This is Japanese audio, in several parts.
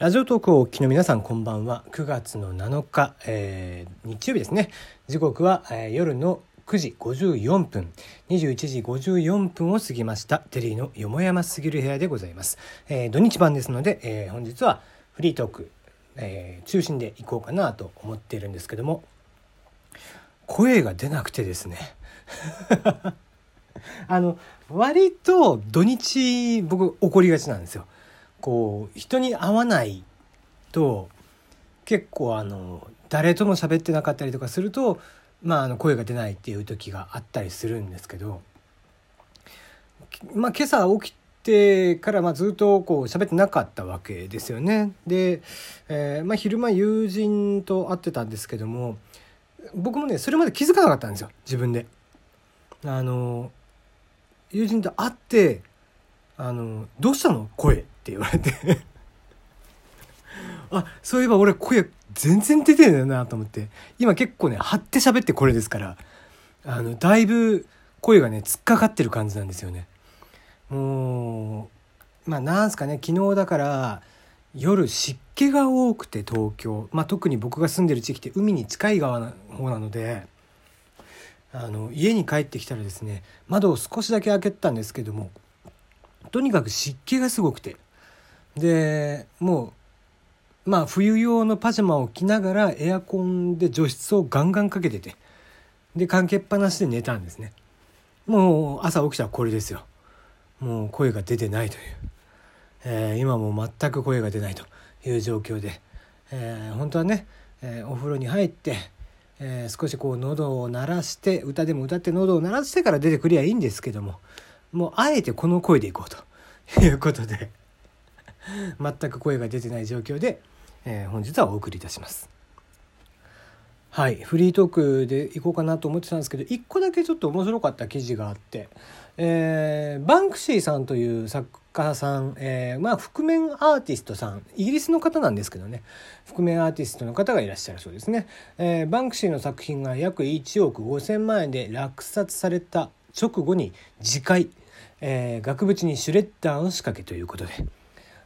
ラジオトークをお聞きの皆さんこんばんは。9月の7日、えー、日曜日ですね。時刻は、えー、夜の9時54分。21時54分を過ぎました。テリーのよもやますぎる部屋でございます、えー、土日版ですので、えー、本日はフリートーク、えー、中心でいこうかなと思っているんですけども。声が出なくてですね。あの割と土日僕怒りがちなんですよ。こう人に会わないと結構あの誰とも喋ってなかったりとかすると、まあ、あの声が出ないっていう時があったりするんですけど、まあ、今朝起きてからまあずっとこう喋ってなかったわけですよね。で、えまあ、昼間友人と会ってたんですけども僕もねそれまで気づかなかったんですよ自分で。あの友人と会って「あのどうしたの声」って言われて。あそういえば俺声全然出てるなと思って。今結構ね張って喋ってこれですから。あのだいぶ声がね突っかかってる感じなんですよね。もうまあなんすかね昨日だから夜湿気が多くて東京、まあ、特に僕が住んでる地域って海に近い側の方なのであの家に帰ってきたらですね窓を少しだけ開けたんですけどもとにかく湿気がすごくて。でもうまあ冬用のパジャマを着ながらエアコンで除湿をガンガンかけてて。で関係っぱなしで寝たんですね。もう朝起きたらこれですよ。もう声が出てないという、えー、今も全く声が出ないという状況で、えー、本当はね、えー、お風呂に入って、え、少しこう喉を鳴らして歌でも歌って喉を鳴らしてから出てくりゃいいんですけども。もうあえてこの声でいこうと。いうことで。全く声が出てない状況で、えー、本日はお送りいたします。はい、フリートークでいこうかなと思ってたんですけど一個だけちょっと面白かった記事があって、えー、バンクシーさんという作家さん、えー、まあ覆面アーティストさんイギリスの方なんですけどね。覆面アーティストの方がいらっしゃるそうですね、えー、バンクシーの作品が約1億5,000万円で落札された直後に自壊、えー、額縁にシュレッダーの仕掛けということで。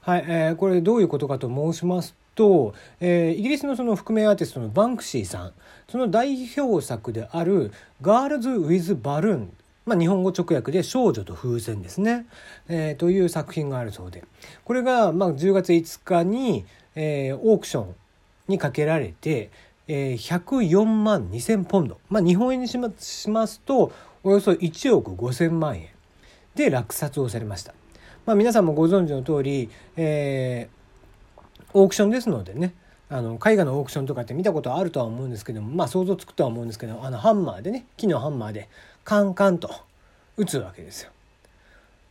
はい、えー、これどういうことかと申しますと、えー、イギリスのその覆面アーティストのバンクシーさん。その代表作である「 Girls with Balloon」まあ、日本語直訳で「少女と風船」ですね、えー、という作品があるそうで。これがまあ10月5日に、えー、オークションにかけられて、えー、104万2,000ポンド、まあ、日本円にしますとおよそ1億5,000万円。で落札をされました。まあ、皆さんもご存知の通り、えー、オークションですのでねあの絵画のオークションとかって見たことあるとは思うんですけどもまあ想像つくとは思うんですけどあのハンマーでね木のハンマーでカンカンと打つわけですよ。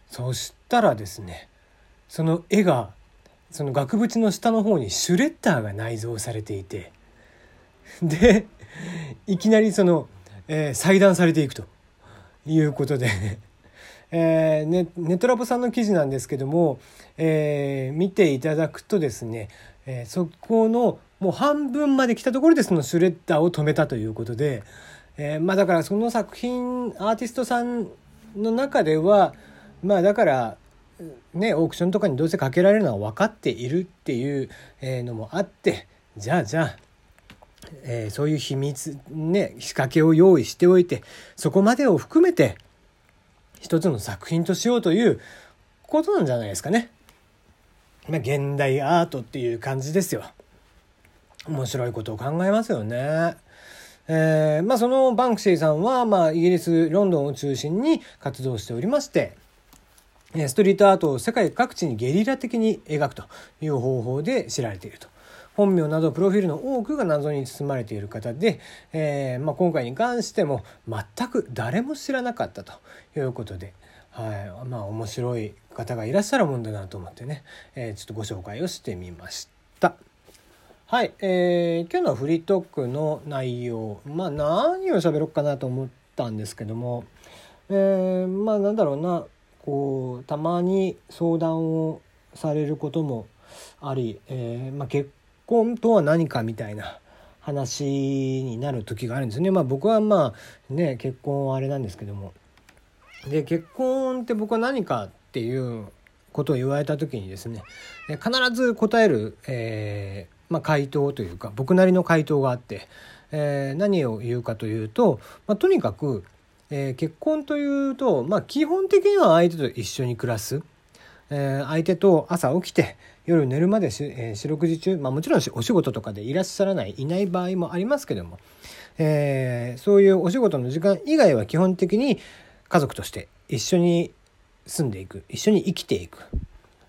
そしたらですねその絵がその額縁の下の方にシュレッダーが内蔵されていてでいきなりその、えー、裁断されていくということでえー、ネネトラボさんの記事なんですけども、えー、見ていただくとですね、えー、そこのもう半分まで来たところでそのシュレッダーを止めたということで、えー、まあだからその作品アーティストさんの中ではまあだからねオークションとかにどうせかけられるのは分かっているっていうのもあってじゃあじゃあえー、そういう秘密ね仕掛けを用意しておいてそこまでを含めて一つの作品としようということなんじゃないですかね。まあ、現代アートっていう感じですよ。面白いことを考えますよね。えー、まあそのバンクシーさんは、まあイギリス、ロンドンを中心に活動しておりまして、ストリートアートを世界各地にゲリラ的に描くという方法で知られていると。本名などプロフィールの多くが謎に包まれている方で、えー、まあ、今回に関しても全く誰も知らなかったということで、はいまあ、面白い方がいらっしゃるもんだなと思ってね、えー、ちょっとご紹介をしてみました。はい、えー、今日のフリートークの内容まあ何を喋ろうかなと思ったんですけども、えー、まあなんだろうなこうたまに相談をされることもあり、えーまあ、結婚とは何かみたいな話になる時があるんですね。まあ僕はまあね結婚はあれなんですけども。で結婚って僕は何かっていうことを言われた時にですね必ず答える、えーまあ、回答というか僕なりの回答があって、えー、何を言うかというと、まあ、とにかく、えー、結婚というと、まあ、基本的には相手と一緒に暮らす、えー、相手と朝起きて夜寝るまでし、えー、四六時中、まあ、もちろんお仕事とかでいらっしゃらないいない場合もありますけども、えー、そういうお仕事の時間以外は基本的に家族として一緒に住んでいく一緒に生きていく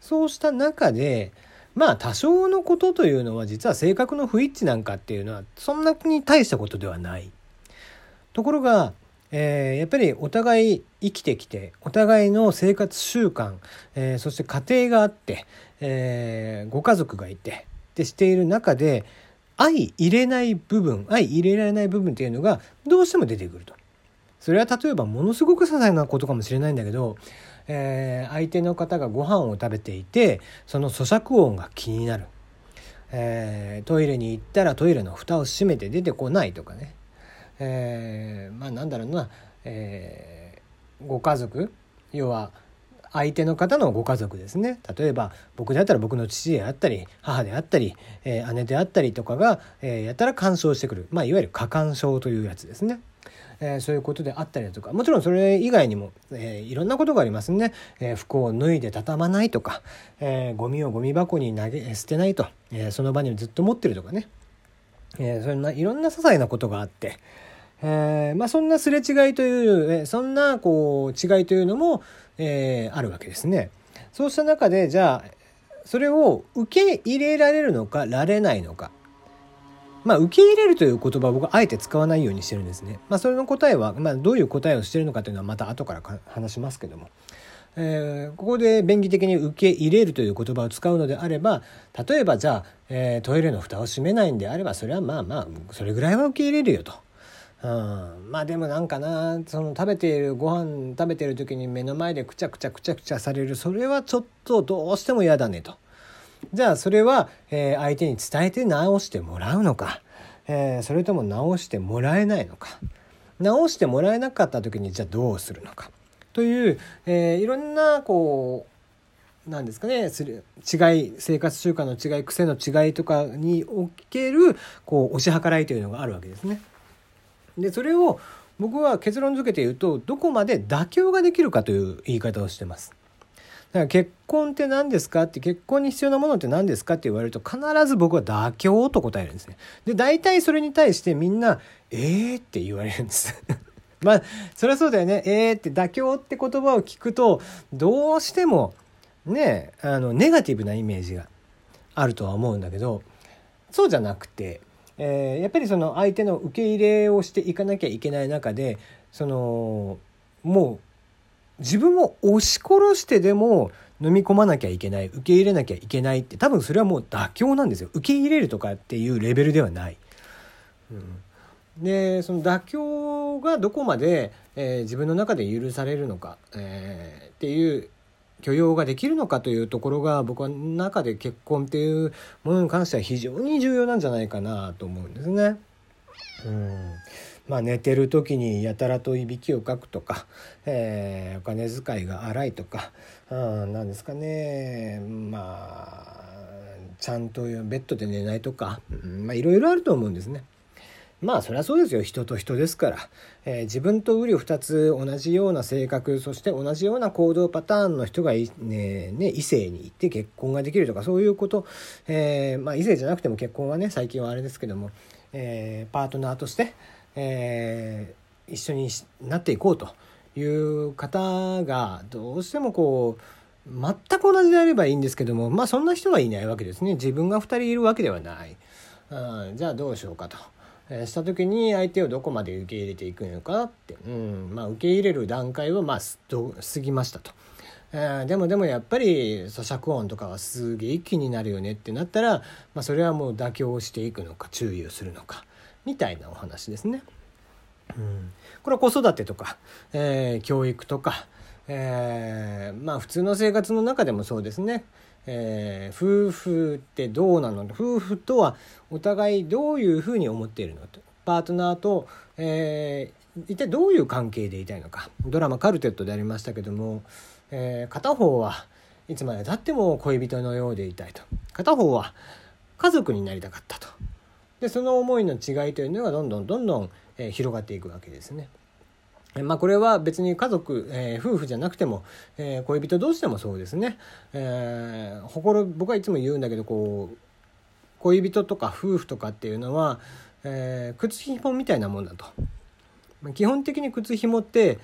そうした中でまあ多少のことというのは実は性格の不一致なんかっていうのはそんなに大したことではない。ところが、えー、やっぱりお互い生きてきてお互いの生活習慣、えー、そして家庭があって、えー、ご家族がいてってしている中で相入れない部分相入れられない部分っていうのがどうしても出てくると。それは例えばものすごく些細なことかもしれないんだけどえー、相手の方がご飯を食べていてその咀嚼音が気になる、えー、トイレに行ったらトイレの蓋を閉めて出てこないとかね、えー、まあなんだろうな、えー、ご家族要は相手の方のご家族ですね。例えば僕であったら僕の父であったり母であったり、えー、姉であったりとかが、えー、やたら干渉してくる、まあ、いわゆる過干渉というやつですね。えー、そういうことであったりだとか。もちろんそれ以外にも、えー、いろんなことがありますね、えー、服を脱いで畳まないとか、えー、ゴミをゴミ箱に投げ捨てないと、えー、その場にずっと持ってるとかね、えー、そんないろんな些細なことがあって、えーまあ、そんなすれ違いという、そんなこう違いというのも、えー、あるわけですね。そうした中でじゃあそれを受け入れられるのかられないのかまあ、受け入れるという言葉を僕はあえて使わないようにしてるんですね。まあ、それの答えは、まあ、どういう答えをしてるのかというのはまた後から話しますけども。えー、ここで便宜的に受け入れるという言葉を使うのであれば例えばじゃあ、えー、トイレの蓋を閉めないんであればそれはまあまあそれぐらいは受け入れるよと。うん、まあでもなんかなその食べているご飯食べてる時に目の前でくちゃくちゃくちゃくちゃされる。それはちょっとどうしても嫌だねと。じゃあそれは、えー、相手に伝えて直してもらうのか、えー、それとも直してもらえないのか。直してもらえなかった時にじゃあどうするのか。という、えー、いろんなこうなんですかね。する違い生活習慣の違い癖の違いとかにおけるこう推し量らいというのがあるわけですね。でそれを僕は結論付けて言うとどこまで妥協ができるかという言い方をしてます。だから結婚って何ですかって結婚に必要なものって何ですかって言われると必ず僕は妥協と答えるんですね。で大体それに対してみんな「えー?」って言われるんです。まあそりゃそうだよね「えー?」って妥協って言葉を聞くとどうしてもねあのネガティブなイメージがあるとは思うんだけどそうじゃなくて、えー、やっぱりその相手の受け入れをしていかなきゃいけない中でそのもう自分を押し殺してでも飲み込まなきゃいけない受け入れなきゃいけないって多分それはもう妥協なんですよ受け入れるとかっていうレベルではない。うん、でその妥協がどこまで、えー、自分の中で許されるのか、えー、っていう許容ができるのかというところが僕は中で結婚っていうものに関しては非常に重要なんじゃないかなと思うんですね。うんまあ、寝てる時にやたらといびきをかくとか、えー、お金遣いが荒いとか、うん、なんですかねまあちゃんとベッドで寝ないとか、うん、まあいろいろあると思うんですね。まあそりゃそうですよ。人と人ですから、えー、自分と瓜二つ同じような性格そして同じような行動パターンの人がねね異性に行って結婚ができるとかそういうこと、えー、まあ異性じゃなくても結婚はね最近はあれですけども、えー、パートナーとして、え、一緒になっていこうという方がどうしてもこう全く同じであればいいんですけどもまあそんな人はいないわけですね。自分が2人いるわけではない、うん、じゃあどうしようかと。した時に相手をどこまで受け入れていくのかって、うんまあ、受け入れる段階はまあ過ぎましたと。えー、でもでもやっぱり咀嚼音とかはすげえ気になるよねってなったら、まあ、それはもう妥協していくのか注意をするのかみたいなお話ですね。うん、これは子育てとか、えー、教育とか、えー、まあ普通の生活の中でもそうですね。えー、夫婦ってどうなの？夫婦とはお互いどういうふうに思っているの？と。パートナーと、えー、一体どういう関係でいたいのか？ドラマ「カルテット」でありましたけども、えー、片方は、いつまでたっても恋人のようでいたいと。片方は家族になりたかったと。でその思いの違いというのがどんどんどんどん、え、広がっていくわけですね。まあ、これは別に家族、えー、夫婦じゃなくても、えー、恋人同士でもそうですね。えー、ほころ僕はいつも言うんだけどこう恋人とか夫婦とかっていうのは、えー、靴ひもみたいなもんだと。基本的に靴ひもって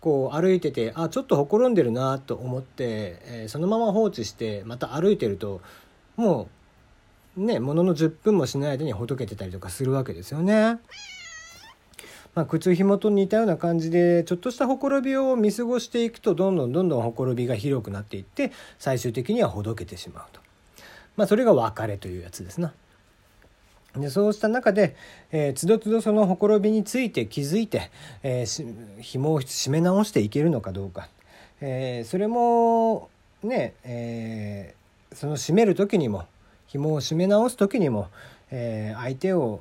こう歩いててあちょっとほころんでるなと思って、えー、そのまま放置してまた歩いてるともうねものの10分もしない間にほどけてたりとかするわけですよね。まあ、靴ひもと似たような感じでちょっとしたほころびを見過ごしていくとどんどんどんどんほころびが広くなっていって最終的にはほどけてしまうと。まあ、それが別れというやつですな。でそうした中で、えー、つどつどそのほころびについて気づいて、えー、紐を締め直していけるのかどうか、えー、それもね、えー、その締める時にも紐を締め直す時にも、えー、相手を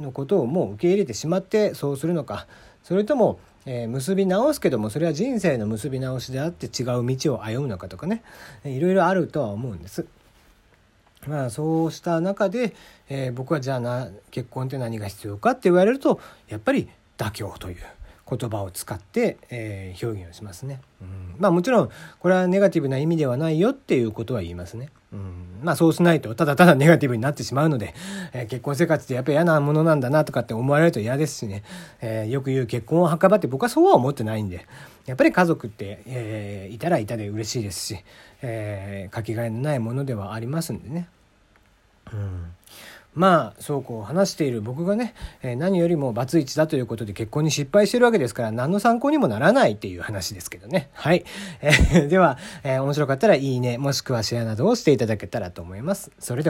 のことをもう受け入れてしまってそうするのかそれとも、えー、結び直すけどもそれは人生の結び直しであって違う道を歩むのかとかねいろいろあるとは思うんです。まあそうした中で、えー、僕はじゃあな結婚って何が必要かって言われるとやっぱり妥協という言葉を使って、えー、表現をしますね。うん、まあもちろんこれはネガティブな意味ではないよっていうことは言いますね。うん、まあそうしないとただただネガティブになってしまうので、えー、結婚生活ってやっぱり嫌なものなんだなとかって思われると嫌ですしね、えー、よく言う結婚を墓場って僕はそうは思ってないんでやっぱり家族って、えー、いたらいたで嬉しいですし、えー、かけがえのないものではありますんでね。うん。まあそうこう話している僕がね、えー、何よりもバツイチだということで結婚に失敗してるわけですから何の参考にもならないっていう話ですけどね。はい。えー、では、えー、面白かったらいいねもしくはシェアなどをしていただけたらと思います。それ